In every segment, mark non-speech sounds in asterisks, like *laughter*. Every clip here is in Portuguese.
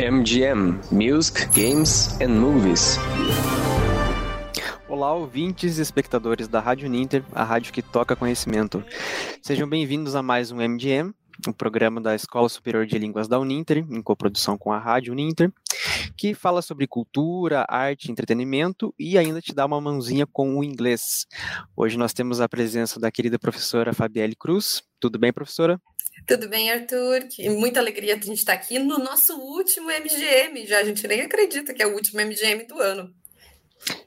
MGM Music, Games and Movies. Olá, ouvintes e espectadores da Rádio Ninter, a rádio que toca conhecimento. Sejam bem-vindos a mais um MGM, um programa da Escola Superior de Línguas da Uninter, em coprodução com a Rádio Uninter, que fala sobre cultura, arte, entretenimento e ainda te dá uma mãozinha com o inglês. Hoje nós temos a presença da querida professora Fabielle Cruz. Tudo bem, professora? Tudo bem, Arthur? Que muita alegria a gente estar aqui no nosso último MGM. Já a gente nem acredita que é o último MGM do ano.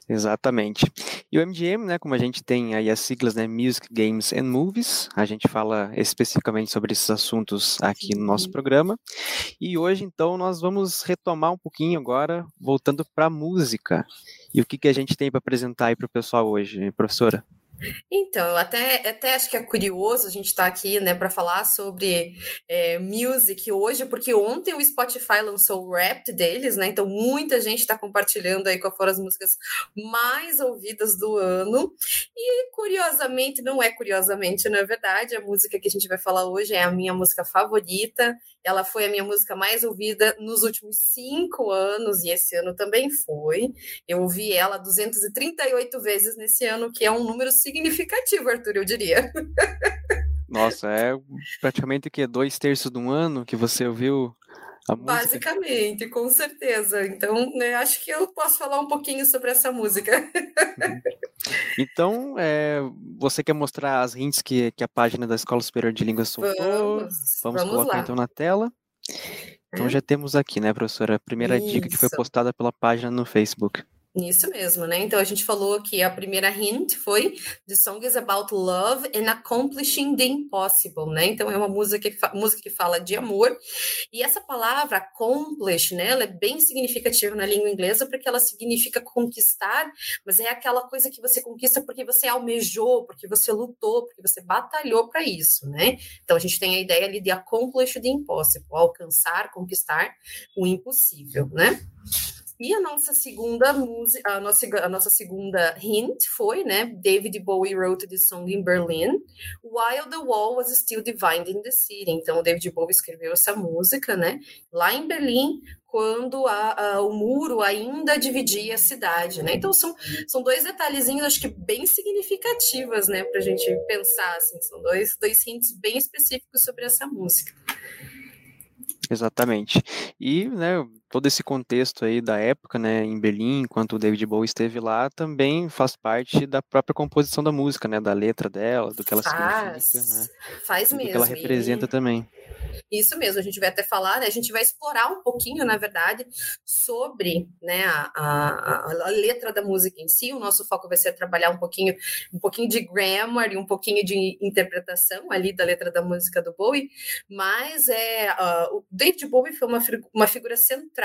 Exatamente. E o MGM, né, como a gente tem aí as siglas, né, Music, Games and Movies, a gente fala especificamente sobre esses assuntos aqui no nosso programa. E hoje, então, nós vamos retomar um pouquinho agora, voltando para a música. E o que, que a gente tem para apresentar aí para o pessoal hoje, professora? Então, até, até acho que é curioso a gente estar tá aqui, né, para falar sobre é, music hoje, porque ontem o Spotify lançou o rap deles, né? Então, muita gente está compartilhando aí qual foram as músicas mais ouvidas do ano. E, curiosamente, não é curiosamente, na é verdade, a música que a gente vai falar hoje é a minha música favorita. Ela foi a minha música mais ouvida nos últimos cinco anos, e esse ano também foi. Eu ouvi ela 238 vezes nesse ano, que é um número significativo, Arthur, eu diria. *laughs* Nossa, é praticamente o que? Dois terços de um ano que você ouviu a música? Basicamente, com certeza. Então, né, acho que eu posso falar um pouquinho sobre essa música. Uhum. Então, é, você quer mostrar as hints que, que a página da Escola Superior de Línguas soltou? Vamos, vamos, vamos colocar lá. então na tela. Então já temos aqui, né, professora, a primeira dica que foi Isso. postada pela página no Facebook. Isso mesmo, né? Então a gente falou que a primeira hint foi The song is about love and accomplishing the impossible, né? Então é uma música que, música que fala de amor. E essa palavra accomplish, né? Ela é bem significativa na língua inglesa porque ela significa conquistar, mas é aquela coisa que você conquista porque você almejou, porque você lutou, porque você batalhou para isso, né? Então a gente tem a ideia ali de accomplish the impossible, alcançar, conquistar o impossível, né? E a nossa segunda música, a nossa, a nossa segunda hint foi, né? David Bowie wrote the song in Berlin, while the wall was still dividing the city. Então, o David Bowie escreveu essa música, né? Lá em Berlim, quando a, a- o muro ainda dividia a cidade, né? Então, são, são dois detalhezinhos, acho que bem significativos, né? Pra gente pensar, assim. São dois, dois hints bem específicos sobre essa música. Exatamente. E, né, todo esse contexto aí da época, né, em Berlim, enquanto o David Bowie esteve lá, também faz parte da própria composição da música, né, da letra dela, do que ela Faz, significa, né, faz do mesmo. que ela e- representa também. Isso mesmo, a gente vai até falar, né? A gente vai explorar um pouquinho, na verdade, sobre né, a, a, a letra da música em si. O nosso foco vai ser trabalhar um pouquinho, um pouquinho de grammar e um pouquinho de interpretação ali da letra da música do Bowie. Mas é uh, o David Bowie foi uma, uma figura central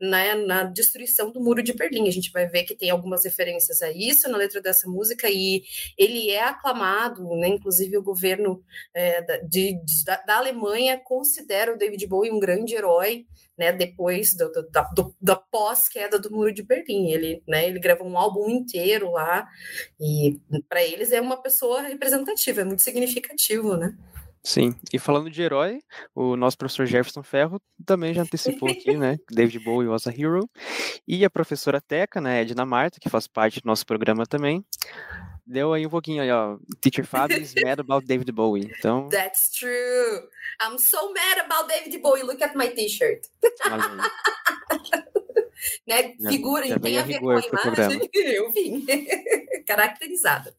né, na destruição do muro de Berlim. A gente vai ver que tem algumas referências a isso na letra dessa música e ele é aclamado, né? Inclusive o governo é, de, de- da, da Alemanha considera o David Bowie um grande herói, né, depois do, do, da, da pós-queda do Muro de Berlim. Ele, né, ele gravou um álbum inteiro lá, e para eles é uma pessoa representativa, é muito significativo, né? Sim, e falando de herói, o nosso professor Jefferson Ferro também já antecipou aqui, né, David Bowie was a hero, e a professora Teca, né, Edna Marta, que faz parte do nosso programa também, deu aí um pouquinho aí, ó, Teacher Fábio is mad about David Bowie, então, That's true. I'm so mad about David Bowie. Look at my t-shirt. *laughs* Né? Já- Figura, já tem veio a ver com a imagem. *laughs* Eu vim. *laughs* Caracterizada.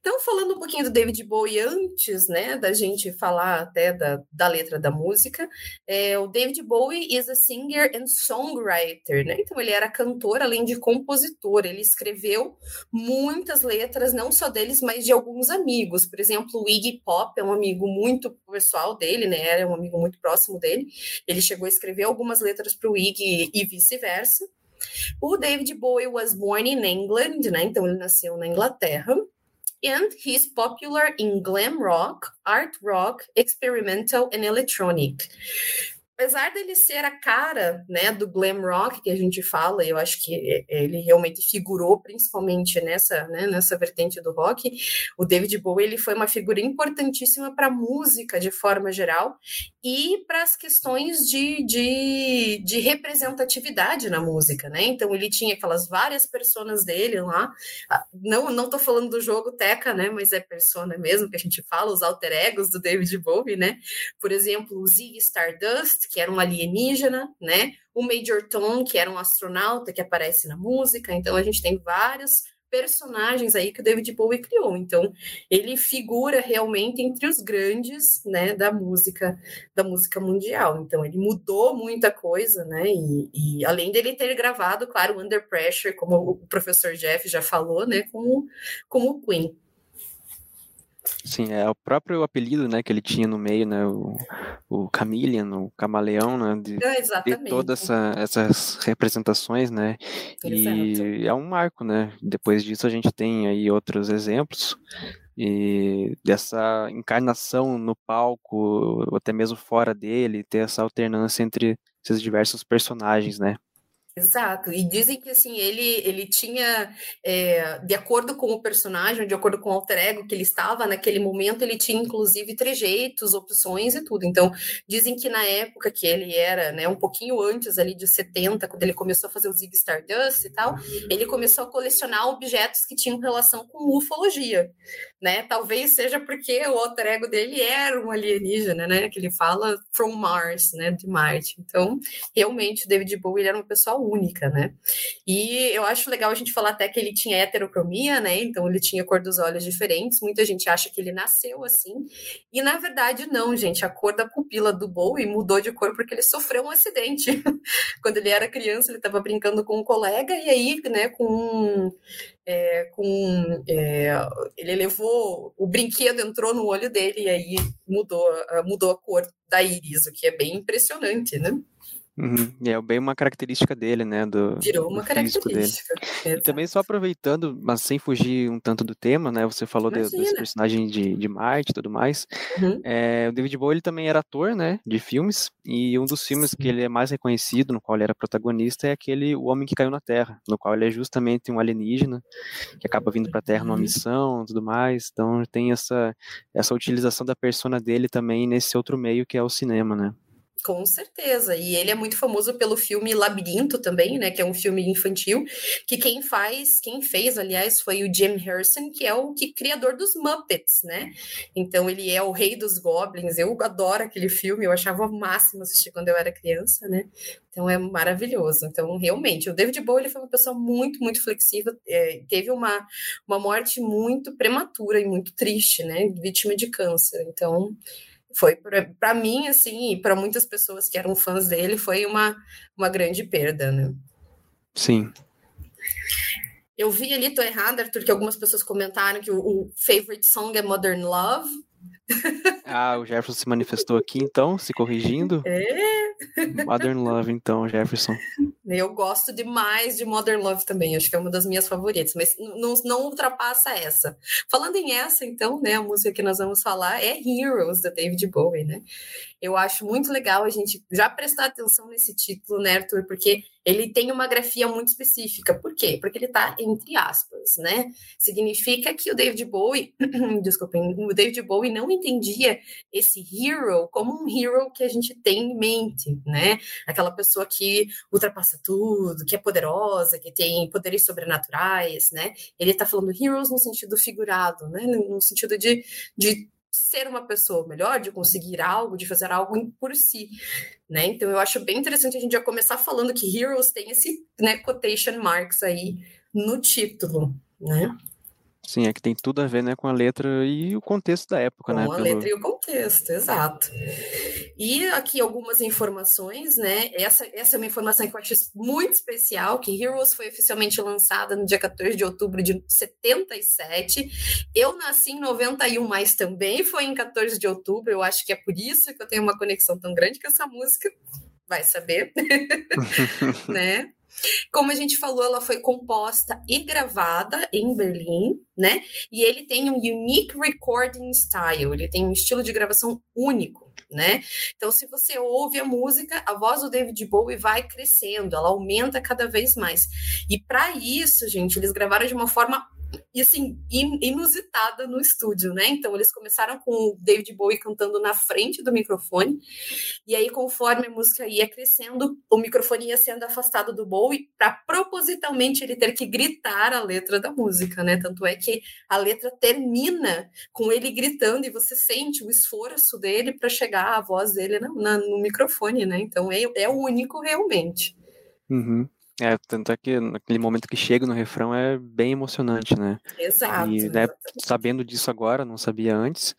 Então, falando um pouquinho do David Bowie antes, né, da gente falar até da, da letra da música, é, o David Bowie is a singer and songwriter, né? Então, ele era cantor, além de compositor. Ele escreveu muitas letras, não só deles, mas de alguns amigos. Por exemplo, o Iggy Pop é um amigo muito pessoal dele, né? Era um amigo muito próximo dele. Ele chegou a escrever algumas letras para o Iggy e vice-versa. O David Bowie was born in England, né? Então ele nasceu na Inglaterra. And he's popular in glam rock, art rock, experimental and electronic. Apesar dele ser a cara, né, do glam rock que a gente fala, eu acho que ele realmente figurou principalmente nessa, né, nessa vertente do rock. O David Bowie ele foi uma figura importantíssima para a música de forma geral e para as questões de, de, de, representatividade na música, né? Então ele tinha aquelas várias personas dele lá. Não, não tô falando do jogo Teca, né? Mas é persona mesmo que a gente fala, os alter egos do David Bowie, né? Por exemplo, o Ziggy Stardust, que era um alienígena, né? O Major Tom, que era um astronauta que aparece na música. Então a gente tem vários personagens aí que o David Bowie criou. Então, ele figura realmente entre os grandes, né, da música, da música mundial. Então, ele mudou muita coisa, né? E, e além dele ter gravado, claro, Under Pressure, como o professor Jeff já falou, né, com, com o Queen. Sim, é o próprio apelido, né, que ele tinha no meio, né, o, o Chameleon, o camaleão, né, de, é, de todas essa, essas representações, né, Exato. e é um marco, né, depois disso a gente tem aí outros exemplos, e dessa encarnação no palco, ou até mesmo fora dele, ter essa alternância entre esses diversos personagens, né. Exato, e dizem que assim, ele, ele tinha, é, de acordo com o personagem, de acordo com o alter ego que ele estava naquele momento, ele tinha inclusive trejeitos, opções e tudo. Então, dizem que na época que ele era, né, um pouquinho antes ali de 70, quando ele começou a fazer o Zig Stardust e tal, ele começou a colecionar objetos que tinham relação com ufologia, né? Talvez seja porque o alter ego dele era um alienígena, né? Que ele fala from Mars, né? De Marte. Então, realmente, o David Bowie era uma pessoa única, né? E eu acho legal a gente falar até que ele tinha heterocromia, né? Então ele tinha cor dos olhos diferentes. Muita gente acha que ele nasceu assim. E na verdade, não, gente. A cor da pupila do Bowie mudou de cor porque ele sofreu um acidente. *laughs* Quando ele era criança, ele estava brincando com um colega, e aí, né, com é, com é, ele levou o brinquedo entrou no olho dele e aí mudou mudou a cor da íris o que é bem impressionante né Uhum. É bem uma característica dele, né? Do, Virou uma característica. Dele. E também só aproveitando, mas sem fugir um tanto do tema, né? Você falou de, desse personagem de, de Marte e tudo mais. Uhum. É, o David Bowie ele também era ator, né? De filmes. E um dos filmes Sim. que ele é mais reconhecido, no qual ele era protagonista, é aquele O Homem que Caiu na Terra, no qual ele é justamente um alienígena que acaba vindo para a Terra numa uhum. missão e tudo mais. Então tem essa, essa utilização da persona dele também nesse outro meio que é o cinema, né? Com certeza. E ele é muito famoso pelo filme Labirinto também, né? Que é um filme infantil. Que quem faz, quem fez, aliás, foi o Jim Harrison, que é o que, criador dos Muppets, né? Então ele é o rei dos goblins. Eu adoro aquele filme, eu achava o máximo assistir quando eu era criança, né? Então é maravilhoso. Então, realmente, o David Bowie ele foi uma pessoa muito, muito flexível. É, teve uma, uma morte muito prematura e muito triste, né? Vítima de câncer. Então foi para mim assim e para muitas pessoas que eram fãs dele foi uma, uma grande perda, né? Sim. Eu vi ali, tô errada, Arthur, que algumas pessoas comentaram que o, o favorite song é Modern Love. Ah, o Jefferson se manifestou aqui, então, se corrigindo. É. Modern Love, então, Jefferson. Eu gosto demais de Modern Love também, acho que é uma das minhas favoritas, mas não, não ultrapassa essa. Falando em essa, então, né, a música que nós vamos falar é Heroes, da David Bowie, né? Eu acho muito legal a gente já prestar atenção nesse título, né, Arthur? Porque ele tem uma grafia muito específica. Por quê? Porque ele está entre aspas, né? Significa que o David Bowie, *clears throat* desculpem, o David Bowie não entendia esse hero como um hero que a gente tem em mente, né? Aquela pessoa que ultrapassa tudo, que é poderosa, que tem poderes sobrenaturais, né? Ele está falando heroes no sentido figurado, né? No sentido de, de ser uma pessoa melhor, de conseguir algo, de fazer algo por si, né? Então eu acho bem interessante a gente já começar falando que Heroes tem esse, né, quotation marks aí no título, né? Sim, é que tem tudo a ver né, com a letra e o contexto da época, com né? Com a pelo... letra e o contexto, exato. E aqui algumas informações, né? Essa, essa é uma informação que eu acho muito especial, que Heroes foi oficialmente lançada no dia 14 de outubro de 77. Eu nasci em 91, mas também foi em 14 de outubro. Eu acho que é por isso que eu tenho uma conexão tão grande com essa música. Vai saber, *laughs* né? Como a gente falou, ela foi composta e gravada em Berlim, né? E ele tem um unique recording style, ele tem um estilo de gravação único. Né? Então, se você ouve a música, a voz do David Bowie vai crescendo, ela aumenta cada vez mais. E para isso, gente, eles gravaram de uma forma e assim, inusitada no estúdio, né? Então eles começaram com o David Bowie cantando na frente do microfone, e aí conforme a música ia crescendo, o microfone ia sendo afastado do Bowie para propositalmente ele ter que gritar a letra da música, né? Tanto é que a letra termina com ele gritando e você sente o esforço dele para chegar a voz dele no, no microfone, né? Então é, é único realmente. Uhum. É, tanto é que naquele momento que chega no refrão é bem emocionante, né? Exato. E né, sabendo disso agora, não sabia antes,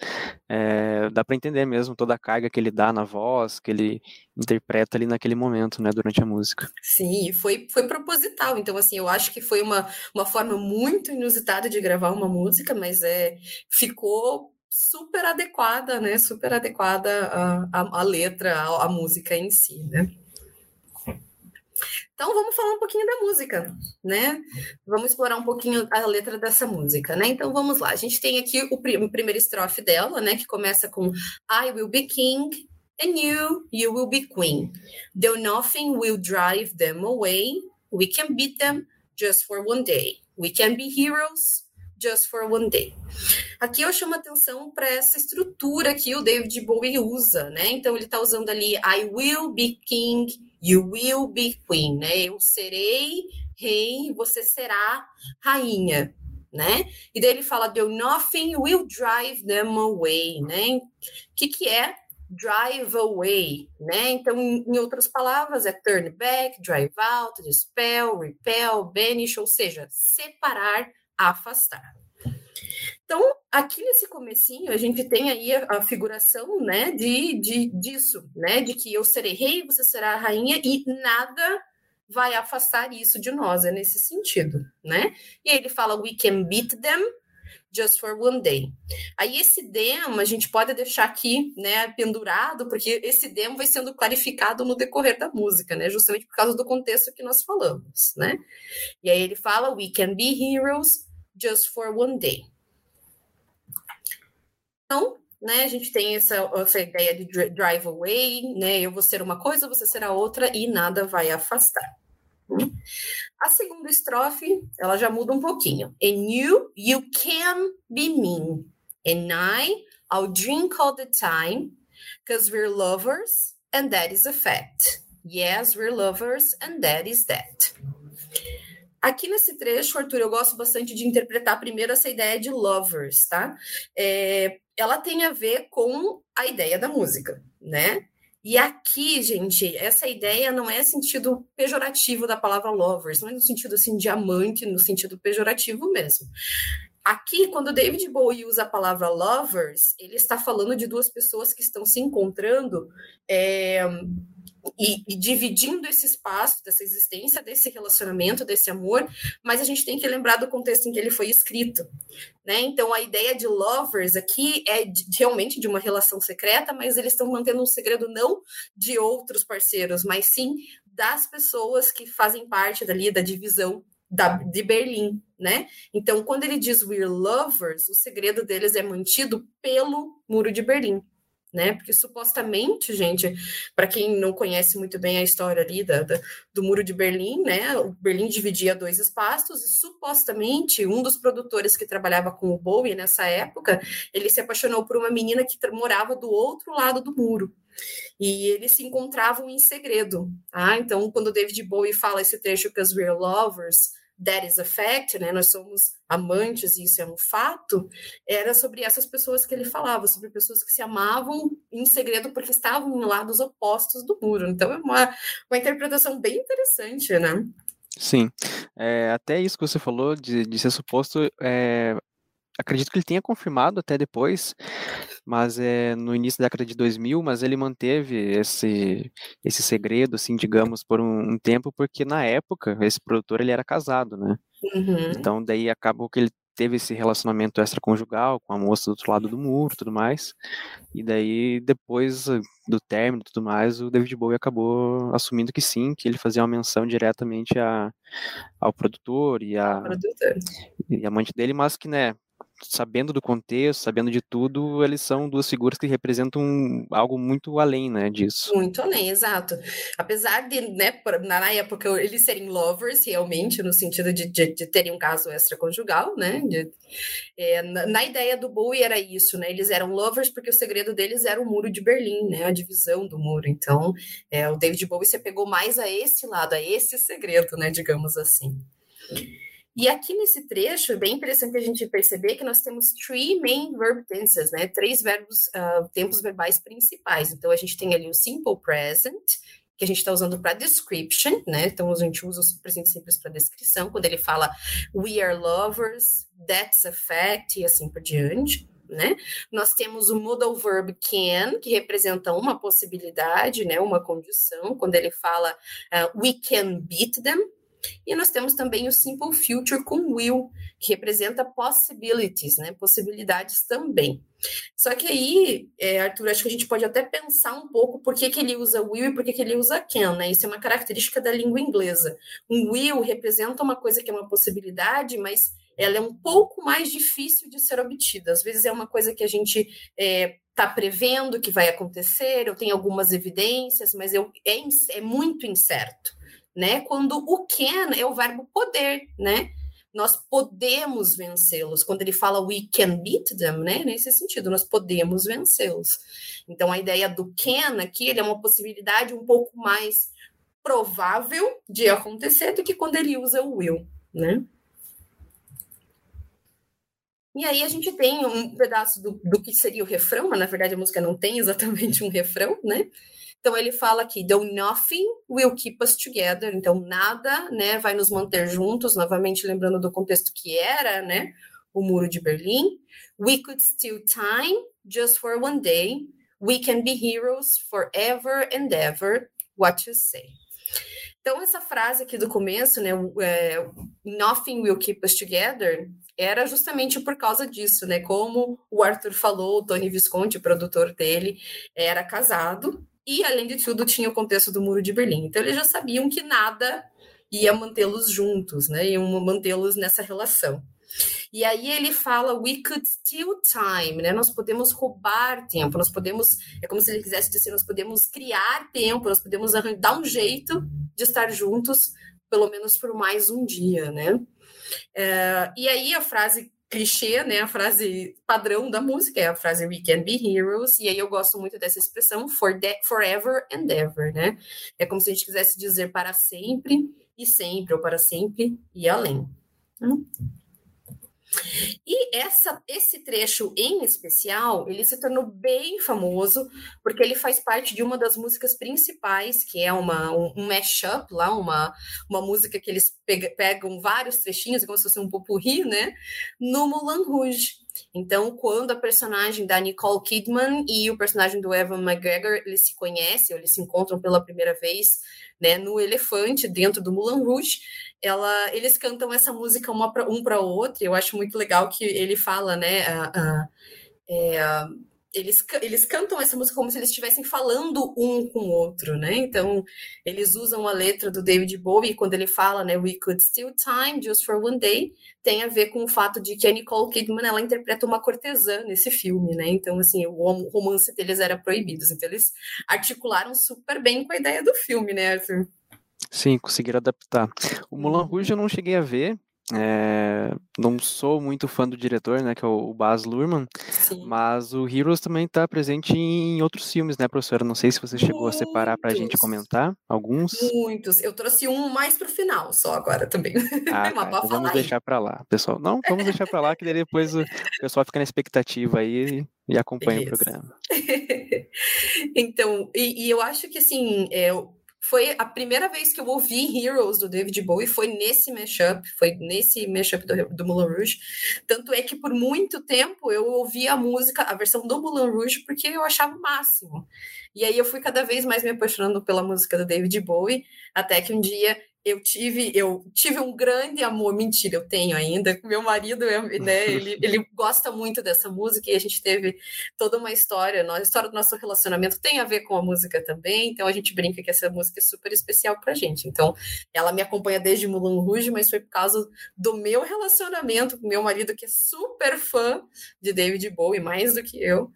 é, dá para entender mesmo toda a carga que ele dá na voz, que ele interpreta ali naquele momento, né, durante a música. Sim, foi, foi proposital. Então, assim, eu acho que foi uma, uma forma muito inusitada de gravar uma música, mas é, ficou super adequada, né? Super adequada a, a, letra, a, a música em si, né? Então vamos falar um pouquinho da música, né? Vamos explorar um pouquinho a letra dessa música, né? Então vamos lá. A gente tem aqui o, prim o primeiro estrofe dela, né? Que começa com I will be king and you, you will be queen. Though nothing will drive them away, we can beat them just for one day. We can be heroes just for one day. Aqui eu chamo atenção para essa estrutura que o David Bowie usa, né? Então ele está usando ali I will be king You will be queen, né? Eu serei rei, você será rainha, né? E daí ele fala, do nothing will drive them away, né? O que, que é drive away, né? Então, em, em, outras palavras, é turn back, drive out, dispel, repel, banish, ou seja, separar, afastar. Então, aqui nesse comecinho, a gente tem aí a, a, figuração, né, de, de, disso, né, de que eu serei rei, você será rainha, e nada vai afastar isso de nós, é nesse sentido, né? E aí ele fala, we can beat them just for one day. Aí esse demo a gente pode deixar aqui, né, pendurado, porque esse demo vai sendo clarificado no decorrer da música, né, justamente por causa do contexto que nós falamos, né? E aí ele fala, we can be heroes just for one day. Então, né, a gente tem essa, essa ideia de drive away, né? Eu vou ser uma coisa, você será outra e nada vai afastar. A segunda estrofe, ela já muda um pouquinho. And you, you can be mean. And I, I'll drink all the time, because we're lovers, and that is a fact. Yes, we're lovers, and that is that. Aqui nesse trecho, Arthur, eu gosto bastante de interpretar primeiro essa ideia de lovers, tá? É, ela tem a ver com a ideia da música, né? E aqui, gente, essa ideia não é sentido pejorativo da palavra lovers, não é no sentido assim de amante, no sentido pejorativo mesmo. Aqui, quando David Bowie usa a palavra lovers, ele está falando de duas pessoas que estão se encontrando é, e, e, dividindo esse espaço, dessa existência, desse relacionamento, desse amor, mas a gente tem que lembrar do contexto em que ele foi escrito. Né? Então, a ideia de lovers aqui é de, realmente de uma relação secreta, mas eles estão mantendo um segredo não de outros parceiros, mas sim das pessoas que fazem parte dali da divisão da, de Berlim, né? Então, quando ele diz we're lovers, o segredo deles é mantido pelo Muro de Berlim né? Porque supostamente, gente, para quem não conhece muito bem a história ali da, da, do Muro de Berlim, né? O Berlim dividia dois espaços e supostamente um dos produtores que trabalhava com o Bowie nessa época, ele se apaixonou por uma menina que morava do outro lado do muro. E eles se encontravam em segredo. Ah, então quando o David Bowie fala esse trecho que as Real Lovers that is a fact, né? Nós somos amantes e isso é um fato. Era sobre essas pessoas que ele falava, sobre pessoas que se amavam em segredo porque estavam em lados opostos do muro. Então é uma, uma interpretação bem interessante, né? Sim, é, até isso que você falou de, de ser suposto, é, acredito que ele tenha confirmado até depois, mas é no início da década de 2000, mas ele manteve esse esse segredo, assim, digamos, por um, um tempo, porque na época esse produtor ele era casado, né? Uhum. Então daí acabou que ele teve esse relacionamento extraconjugal com a moça do outro lado do muro, tudo mais. E daí depois do término, tudo mais, o David Bowie acabou assumindo que sim, que ele fazia uma menção diretamente a, ao produtor e a, produtor. e a amante dele, mas que né sabendo do contexto, sabendo de tudo, eles são duas figuras que representam algo muito além, né, disso. Muito além, exato. Apesar de, né, na época, eles serem lovers, realmente, no sentido de, de, de terem um caso extraconjugal, né, de, é, na, na, ideia do Bowie era isso, né, eles eram lovers porque o segredo deles era o muro de Berlim, né, a divisão do muro. Então, é, o David Bowie se pegou mais a esse lado, a esse segredo, né, digamos assim. E aqui nesse trecho é bem interessante a gente perceber que nós temos three main verb tenses, né? Três verbos, uh, tempos verbais principais. Então a gente tem ali o simple present, que a gente está usando para description, né? Então a gente usa o presente simples para descrição, quando ele fala we are lovers, that's a fact e assim por diante. Né? Nós temos o modal verb can, que representa uma possibilidade, né, uma condição, quando ele fala uh, we can beat them, e nós temos também o Simple Future com will, que representa possibilities, né? Possibilidades também. Só que aí, é, Arthur, acho que a gente pode até pensar um pouco por que, que ele usa will e por que, que ele usa can, né? Isso é uma característica da língua inglesa. Um will representa uma coisa que é uma possibilidade, mas ela é um pouco mais difícil de ser obtida. Às vezes é uma coisa que a gente está é, tá prevendo que vai acontecer, eu tenho algumas evidências, mas eu, é, é muito incerto né? Quando o can é o verbo poder, né? Nós podemos vencê-los. Quando ele fala we can beat them, né? Nesse sentido, nós podemos vencê-los. Então, a ideia do can aqui, ele é uma possibilidade um pouco mais provável de acontecer do que quando ele usa o will, né? E aí a gente tem um pedaço do, do que seria o refrão, mas na verdade a música não tem exatamente um refrão, né? Então ele fala aqui, though nothing will keep us together. Então nada, né, vai nos manter juntos. Novamente lembrando do contexto que era, né, o muro de Berlim. We could steal time just for one day. We can be heroes forever and ever. What you say? Então, essa frase aqui do começo, né, é, nothing will keep us together, era justamente por causa disso, né? Como o Arthur falou, o Tony Visconti, o produtor dele, era casado, e, além de tudo, tinha o contexto do Muro de Berlim. Então, eles já sabiam que nada ia mantê-los juntos, né? Iam mantê-los nessa relação. E aí ele fala, we could steal time, né? Nós podemos roubar tempo, nós podemos, é como se ele quisesse dizer, nós podemos criar tempo, nós podemos dar um jeito de estar juntos, pelo menos por mais um dia, né? É, e aí a frase clichê, né? A frase padrão da música é a frase We Can Be Heroes, e aí eu gosto muito dessa expressão for forever and ever, né? É como se a gente quisesse dizer para sempre e sempre, ou para sempre e além. Hum? E essa, esse trecho em especial, ele se tornou bem famoso porque ele faz parte de uma das músicas principais, que é uma, um, um mashup lá, uma, uma música que eles pegam, vários trechinhos, como se fosse um popurri, né? No Moulin Rouge. Então, quando a personagem da Nicole Kidman e o personagem do Evan McGregor, eles se conhecem, eles se encontram pela primeira vez, né, no elefante dentro do Moulin Rouge, ela, eles cantam essa música uma pra, um para outro. Eu acho muito legal que ele fala, né, a, a, é, eles, eles cantam essa música como se eles estivessem falando um com o outro, né? Então, eles usam a letra do David Bowie quando ele fala, né, We could steal time just for one day, tem a ver com o fato de que a Nicole Kidman, ela interpreta uma cortesã nesse filme, né? Então, assim, o romance deles era proibido. Então, eles articularam super bem com a ideia do filme, né, Arthur? Sim, conseguiram adaptar. O Mulan. Rouge eu não cheguei a ver, é, não sou muito fã do diretor, né, que é o Baz Luhrmann, Sim. mas o Heroes também está presente em outros filmes, né, professora? Não sei se você chegou muitos. a separar para a gente comentar alguns. Muitos. Eu trouxe um mais para o final, só agora também. Ah, *laughs* tá. então vamos deixar para lá, pessoal. Não, vamos deixar para lá, que depois o pessoal fica na expectativa aí e acompanha Beleza. o programa. *laughs* então, e, e, eu acho que assim, é, foi a primeira vez que eu ouvi Heroes do David Bowie, foi nesse mashup, foi nesse mashup do, do Moulin Rouge. Tanto é que por muito tempo eu ouvi a música, a versão do Moulin Rouge, porque eu achava o máximo. E aí eu fui cada vez mais me apaixonando pela música do David Bowie, até que um dia eu tive, eu tive um grande amor, mentira, eu tenho ainda. *laughs* Meu marido, né, ele, *laughs* ele gosta muito dessa música e a gente teve toda uma história. A história do nosso relacionamento tem a ver com a música também, então a gente brinca que essa música é super especial pra gente. Então, ela me acompanha desde Moulin Rouge, mas foi por causa do meu relacionamento com meu marido, que é super fã de David Bowie, mais do que eu.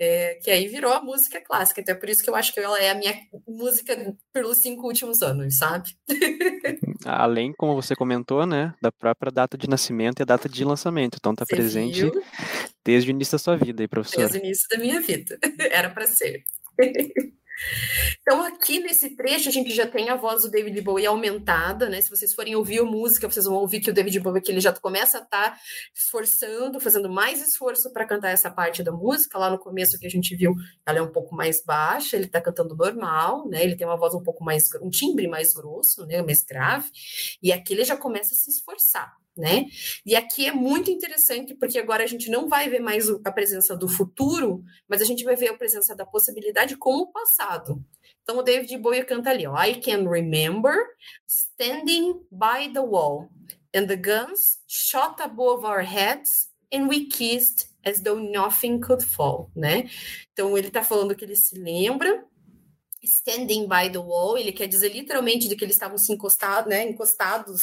É, que aí virou a música clássica. Então é por isso que eu acho que ela é a minha música pelos cinco últimos anos, sabe? *laughs* Além, como você comentou, né, da própria data de nascimento e a data de lançamento. Então tá você presente viu? desde o início da sua vida aí, professor. Desde o início da minha vida. *laughs* Era para ser. *laughs* Então, aqui nesse trecho, a gente já tem a voz do David Bowie aumentada, né? Se vocês forem ouvir a música, vocês vão ouvir que o David Bowie que ele já começa a estar tá esforçando, fazendo mais esforço para cantar essa parte da música. Lá no começo que a gente viu, ela é um pouco mais baixa, ele está cantando normal, né? Ele tem uma voz um pouco mais, um timbre mais grosso, né? Mais grave. E aqui ele já começa a se esforçar né? E aqui é muito interessante porque agora a gente não vai ver mais a presença do futuro, mas a gente vai ver a presença da possibilidade com o passado. Então o David Bowie canta ali, ó, I can remember standing by the wall and the guns shot above our heads and we kissed as though nothing could fall, né? Então ele tá falando que ele se lembra standing by the wall, ele quer dizer literalmente de que eles estavam se encostados, né, encostados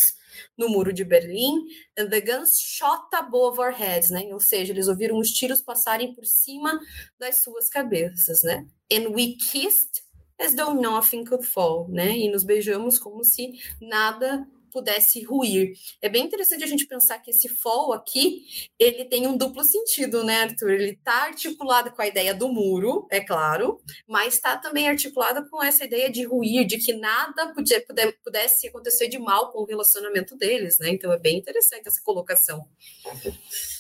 no muro de Berlim, and the guns shot above our heads, né? Ou seja, eles ouviram os tiros passarem por cima das suas cabeças, né? And we kissed as though nothing could fall, né? E nos beijamos como se nada pudesse ruir. É bem interessante a gente pensar que esse fall aqui, ele tem um duplo sentido, né, Arthur? Ele está articulado com a ideia do muro, é claro, mas está também articulado com essa ideia de ruir, de que nada podia, pudesse acontecer de mal com o relacionamento deles, né? Então é bem interessante essa colocação.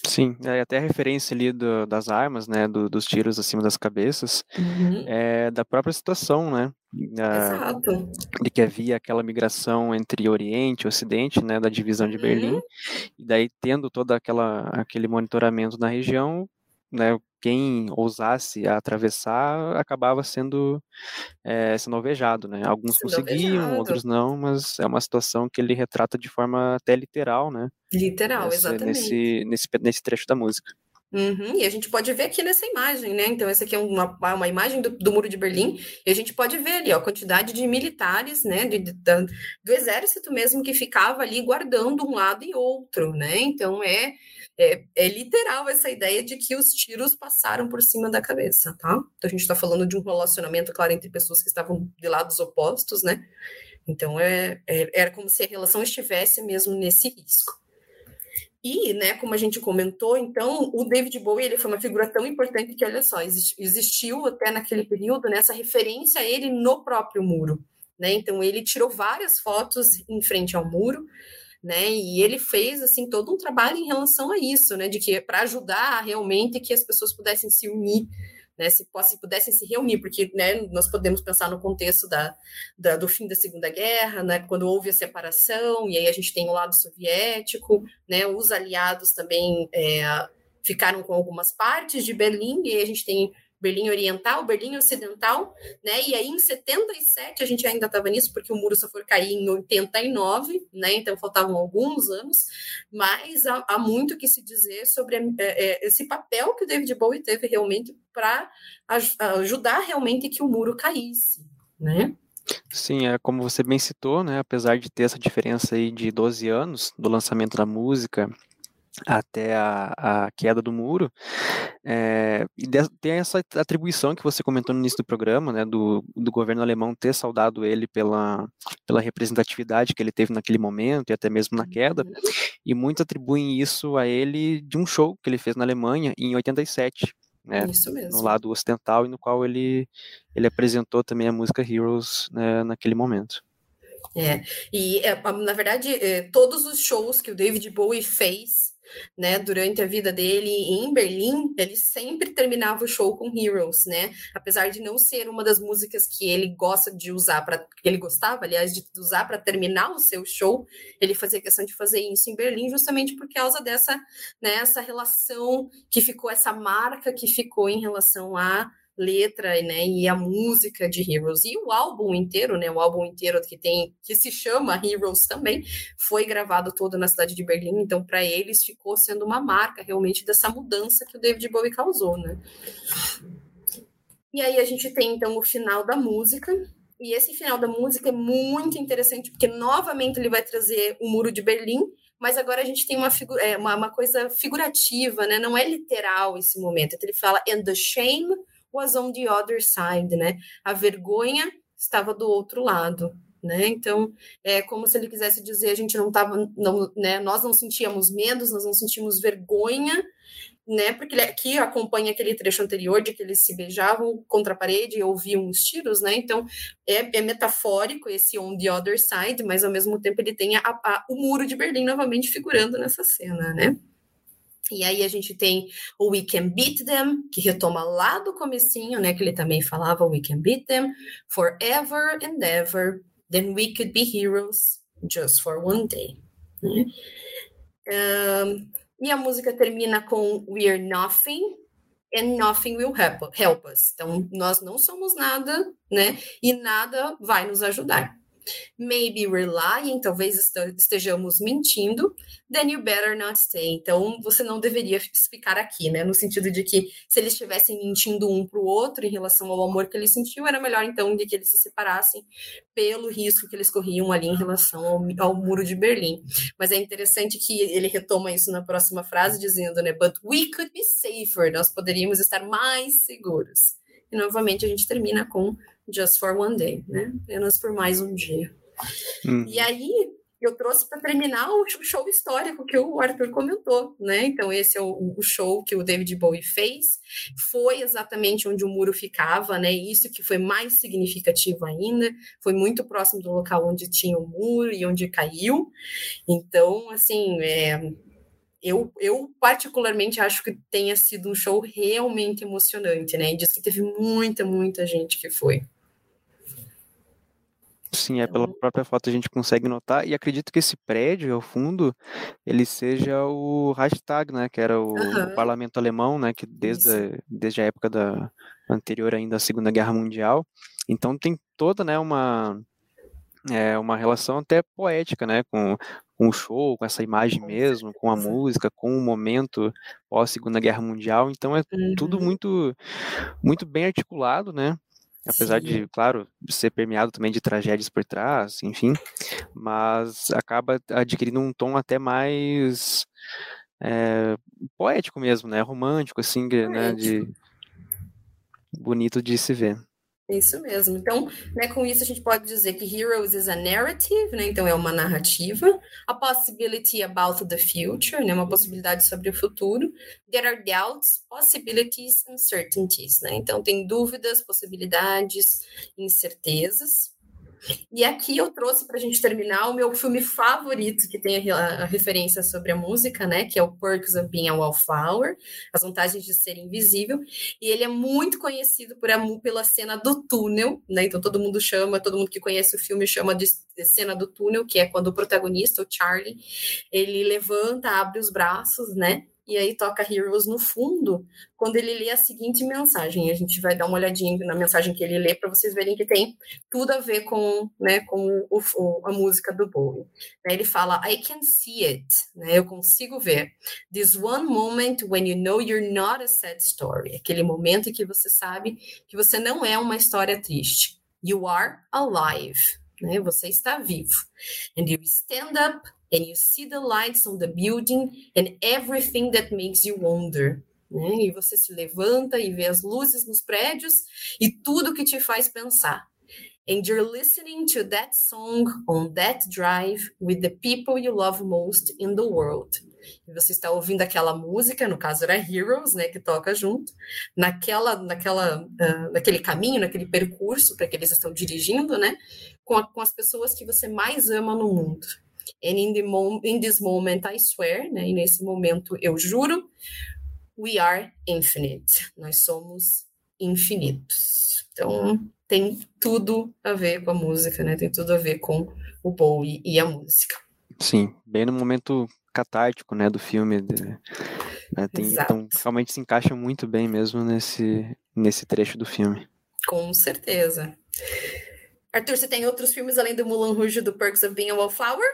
Sim, é, até a referência ali do, das armas, né, do, dos tiros acima das cabeças, uhum. é da própria situação, né, Exato. de que havia aquela migração entre Oriente e Ocidente, né, da divisão de Berlim, uhum. e daí tendo todo aquela, aquele monitoramento na região, né, quem ousasse atravessar acabava sendo, é, sendo alvejado, né? Alguns sendo conseguiam, alvejado. outros não, mas é uma situação que ele retrata de forma até literal, né? Literal, nesse, exatamente. Nesse, nesse, nesse trecho da música. Uhum, e a gente pode ver aqui nessa imagem, né? Então, essa aqui é uma, uma imagem do, do, Muro de Berlim, e a gente pode ver ali ó, a quantidade de militares, né? De, de, do exército mesmo que ficava ali guardando um lado e outro, né? Então, é, é, é, literal essa ideia de que os tiros passaram por cima da cabeça, tá? Então, a gente está falando de um relacionamento, claro, entre pessoas que estavam de lados opostos, né? Então, é, é, era como se a relação estivesse mesmo nesse risco. E, né, como a gente comentou, então, o David Bowie ele foi uma figura tão importante que, olha só, existiu até naquele período né, referência a ele no próprio muro. Né? Então, ele tirou várias fotos em frente ao muro, né? E ele fez assim todo um trabalho em relação a isso, né? De que para ajudar realmente que as pessoas pudessem se unir né, se, se pudessem se reunir, porque né, nós podemos pensar no contexto da, da, do fim da Segunda Guerra, né, quando houve a separação, e aí a gente tem o lado soviético, né, os aliados também é, ficaram com algumas partes de Berlim, e aí a gente tem Berlim Oriental, Berlim Ocidental, né? E aí em 77 a gente ainda estava nisso, porque o muro só foi cair em 89, né? Então faltavam alguns anos, mas há, há muito que se dizer sobre é, é, esse papel que o David Bowie teve realmente para ajudar realmente que o muro caísse, né? Sim, é como você bem citou, né? Apesar de ter essa diferença aí de 12 anos do lançamento da música até a, a, queda do muro, é, e de, tem essa atribuição que você comentou no início do programa, né, do, do governo alemão ter saudado ele pela, pela representatividade que ele teve naquele momento e até mesmo na queda, uhum. e muitos atribuem isso a ele de um show que ele fez na Alemanha em 87, né, no lado ocidental e no qual ele, ele apresentou também a música Heroes né, naquele momento. É, e é, na verdade, é, todos os shows que o David Bowie fez né, durante a vida dele em Berlim, ele sempre terminava o show com Heroes, né? Apesar de não ser uma das músicas que ele gosta de usar para ele gostava, aliás, de usar para terminar o seu show, ele fazia questão de fazer isso em Berlim justamente por causa dessa, né, essa relação que ficou essa marca que ficou em relação a letra, né, e a música de Heroes. E o álbum inteiro, né, o álbum inteiro que tem, que se chama Heroes também, foi gravado todo na cidade de Berlim, então para eles ficou sendo uma marca realmente dessa mudança que o David Bowie causou, né. E aí a gente tem então o final da música, e esse final da música é muito interessante, porque novamente ele vai trazer o Muro de Berlim, mas agora a gente tem uma, é, uma, uma, coisa figurativa, né? Não é literal esse momento. Então ele fala, and the shame was on the other side, né? A vergonha estava do outro lado. Né? Então, é como se ele quisesse dizer, a gente não estava, não, né? Nós não sentíamos medos, nós não sentimos vergonha, né? Porque ele aqui acompanha aquele trecho anterior de que eles se beijavam contra a parede e ouviam os tiros, né? Então é, é metafórico esse on the other side, mas ao mesmo tempo ele tem a, a, o muro de Berlim novamente figurando nessa cena, né? E aí a gente tem o We Can Beat Them, que retoma lá do comecinho, né? Que ele também falava We Can Beat Them forever and ever. Then we could be heroes just for one day. Né? Um, e a música termina com We're Nothing and Nothing Will help, help us. Então, nós não somos nada, né? E nada vai nos ajudar. Maybe we're lying, talvez estejamos mentindo, then you better not stay. Então, você não deveria ficar aqui, né? No sentido de que se eles estivessem mentindo um para o outro em relação ao amor que ele sentiu, era melhor então de que eles se separassem pelo risco que eles corriam ali em relação ao, ao muro de Berlim. Mas é interessante que ele retoma isso na próxima frase, dizendo, né? But we could be safer. Nós poderíamos estar mais seguros. E novamente a gente termina com Just for One Day, né? Apenas por mais um dia. Hum. E aí eu trouxe para terminar o show histórico que o Arthur comentou, né? Então esse é o, o, show que o David Bowie fez, foi exatamente onde o muro ficava, né? Isso que foi mais significativo ainda, foi muito próximo do local onde tinha o muro e onde caiu. Então, assim, é, eu, eu particularmente acho que tenha sido um show realmente emocionante, né? E diz que teve muita, muita gente que foi. Sim, é pela própria foto a gente consegue notar, e acredito que esse prédio, ao fundo, ele seja o Reichstag, né, que era o, uhum. o parlamento alemão, né, que desde, a, desde a época da anterior ainda à Segunda Guerra Mundial, então tem toda, né, uma, é, uma relação até poética, né, com, com o show, com essa imagem mesmo, com a música, com o momento pós Segunda Guerra Mundial, então é uhum. tudo muito, muito bem articulado, né, apesar Sim. de, claro, ser permeado também de tragédias por trás, enfim, mas acaba adquirindo um tom até mais é, poético mesmo, né, romântico, assim, né, de bonito de se ver. Isso mesmo. Então, né, com isso a gente pode dizer que Heroes is a narrative, né? Então é uma narrativa. A possibility about the future, né? Uma possibilidade sobre o futuro. There are doubts, possibilities, uncertainties, né? Então tem dúvidas, possibilidades, incertezas. E aqui eu trouxe para a gente terminar o meu filme favorito, que tem a, referência sobre a música, né? Que é o Perks of Being a Wallflower, As Vantagens de Ser Invisível. E ele é muito conhecido por, pela cena do túnel, né? Então todo mundo chama, todo mundo que conhece o filme chama de, de cena do túnel, que é quando o protagonista, o Charlie, ele levanta, abre os braços, né? E aí toca Heroes no fundo, quando ele lê a seguinte mensagem. A gente vai dar uma olhadinha na mensagem que ele lê para vocês verem que tem tudo a ver com, né, com o, o, a música do Bowie. Ele fala, I can see it, né, eu consigo ver. This one moment when you know you're not a sad story. Aquele momento em que você sabe que você não é uma história triste. You are alive. Né? Você está vivo. And you stand up and you see the lights on the building and everything that makes you wonder. Né? E você se levanta e vê as luzes nos prédios e tudo que te faz pensar. And you're listening to that song on that drive with the people you love most in the world. E você está ouvindo aquela música, no caso era Heroes, né, que toca junto, naquela, naquela, uh, naquele caminho, naquele percurso para que eles estão dirigindo, né, com, a, com as pessoas que você mais ama no mundo. And in, the mom in this moment, I swear, né? E nesse momento eu juro, we are infinite. Nós somos infinitos. Então, tem tudo a ver com a música, né? Tem tudo a ver com o Bowie e a música. Sim, bem no momento catártico, né, do filme, Né? Tem, então, realmente se encaixa muito bem mesmo nesse, nesse trecho do filme. Com certeza. Arthur, você tem outros filmes além do Mulan Rouge do Perks of Being a Wallflower?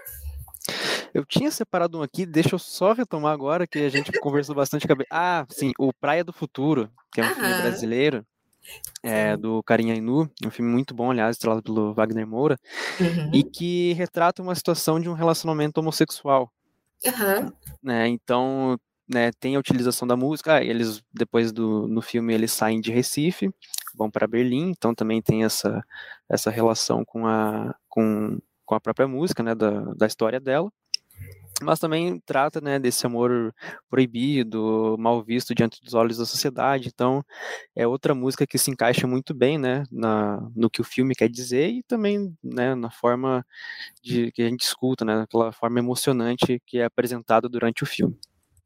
Eu tinha separado um aqui, deixa eu só retomar agora, que a gente *laughs* conversou bastante. Ah, sim, o Praia do Futuro, que é um Aham. filme brasileiro, é, do Carinha Inu, um filme muito bom, aliás, estrelado pelo Wagner Moura, uhum. e que retrata uma situação de um relacionamento homossexual. Uhum. Né, então, né, tem a utilização da música, ah, eles, depois do no filme, eles saem de Recife, vão para Berlim, então também tem essa, essa relação com a, com, com a própria música, né, da, da história dela mas também trata né, desse amor proibido, mal visto diante dos olhos da sociedade. Então, é outra música que se encaixa muito bem né, na, no que o filme quer dizer e também né, na forma de, que a gente escuta, né, aquela forma emocionante que é apresentada durante o filme.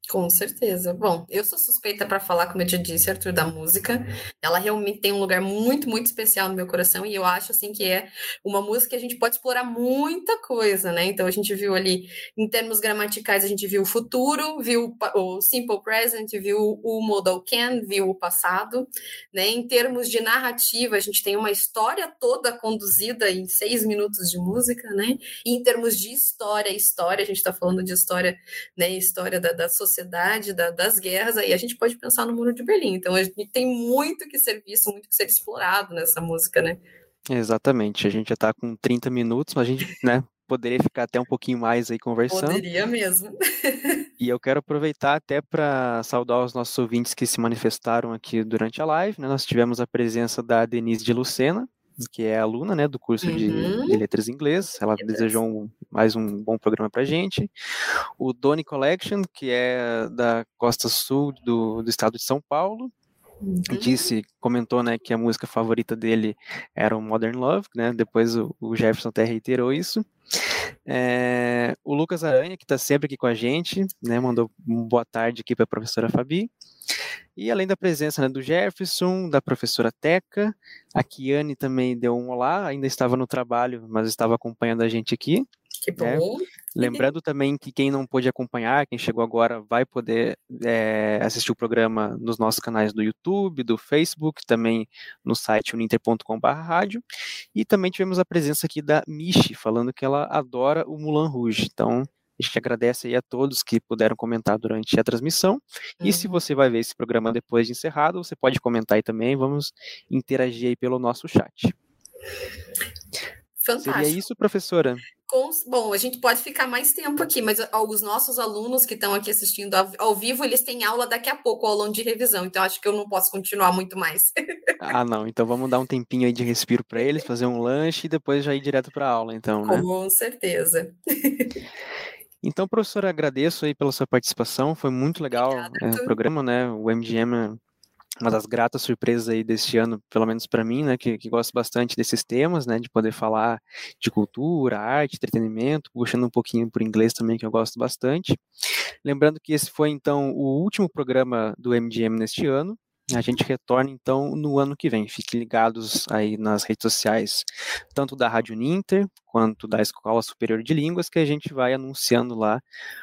Com certeza. Bom, eu sou suspeita para falar, como eu te disse, Arthur, da música. Ela realmente tem um lugar muito, muito especial no meu coração e eu acho assim que é uma música que a gente pode explorar muita coisa, né? Então a gente viu ali, em termos gramaticais, a gente viu o futuro, viu o simple present, viu o modal can, viu o passado, né? Em termos de narrativa, a gente tem uma história toda conduzida em seis minutos de música, né? E em termos de história, história, a gente está falando de história, né? História da, da sociedade sociedade, da, das guerras, aí a gente pode pensar no Muro de Berlim. Então a gente tem muito que ser visto, muito que ser explorado nessa música, né? Exatamente. A gente já está com 30 minutos, mas a gente, né, poderia ficar até um pouquinho mais aí conversando. Poderia mesmo. *laughs* e eu quero aproveitar até para saudar os nossos ouvintes que se manifestaram aqui durante a live. Né? Nós tivemos a presença da Denise de Lucena, que é aluna né, do curso uhum. de, de, Letras Inglês. Ela desejou um, mais um bom programa para gente. O Doni Collection, que é da costa sul do, do estado de São Paulo. Uhum. Disse, comentou, né, que a música favorita dele era o Modern Love, né? Depois o, o Jefferson até reiterou isso. É, o Lucas Aranha, que está sempre aqui com a gente, né, mandou boa tarde aqui para a professora Fabi. E além da presença né, do Jefferson, da professora Teca, a Kiane também deu um olá, ainda estava no trabalho, mas estava acompanhando a gente aqui. Que né? Lembrando também que quem não pôde acompanhar, quem chegou agora, vai poder é, assistir o programa nos nossos canais do YouTube, do Facebook, também no site uninter.com.br. E também tivemos a presença aqui da Michi, falando que ela adora o Mulan Rouge. Então, a gente agradece aí a todos que puderam comentar durante a transmissão. E se uhum. você vai ver esse programa depois de encerrado, você pode comentar aí também. Vamos interagir aí pelo nosso chat. Fantástico. Seria isso, professora? Com, bom, a gente pode ficar mais tempo aqui, mas os nossos alunos que estão aqui assistindo ao, ao, vivo, eles têm aula daqui a pouco, longo de revisão, então acho que eu não posso continuar muito mais. *laughs* ah, não, então vamos dar um tempinho aí de respiro para eles, fazer um lanche e depois já ir direto para a aula, então, né? Com certeza. *laughs* Então, professora, agradeço aí pela sua participação, foi muito legal é, o programa, né? O MGM uma das gratas surpresas aí deste ano, pelo menos para mim, né, que, que gosto bastante desses temas, né, de poder falar de cultura, arte, entretenimento, puxando um pouquinho por inglês também, que eu gosto bastante. Lembrando que esse foi, então, o último programa do MGM neste ano, a gente retorna então no ano que vem. Fiquem ligados aí nas redes sociais, tanto da Rádio Ninter quanto da Escola Superior de Línguas, que a gente vai anunciando lá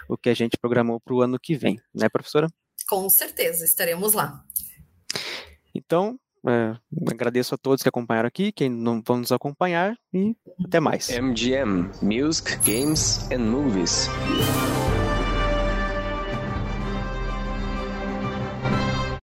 o que a gente programou para o ano que vem, né, professora? Com certeza, estaremos lá. Então, é, agradeço a todos que acompanharam aqui, quem não vão nos acompanhar e até mais. MGM Music, Games and Movies.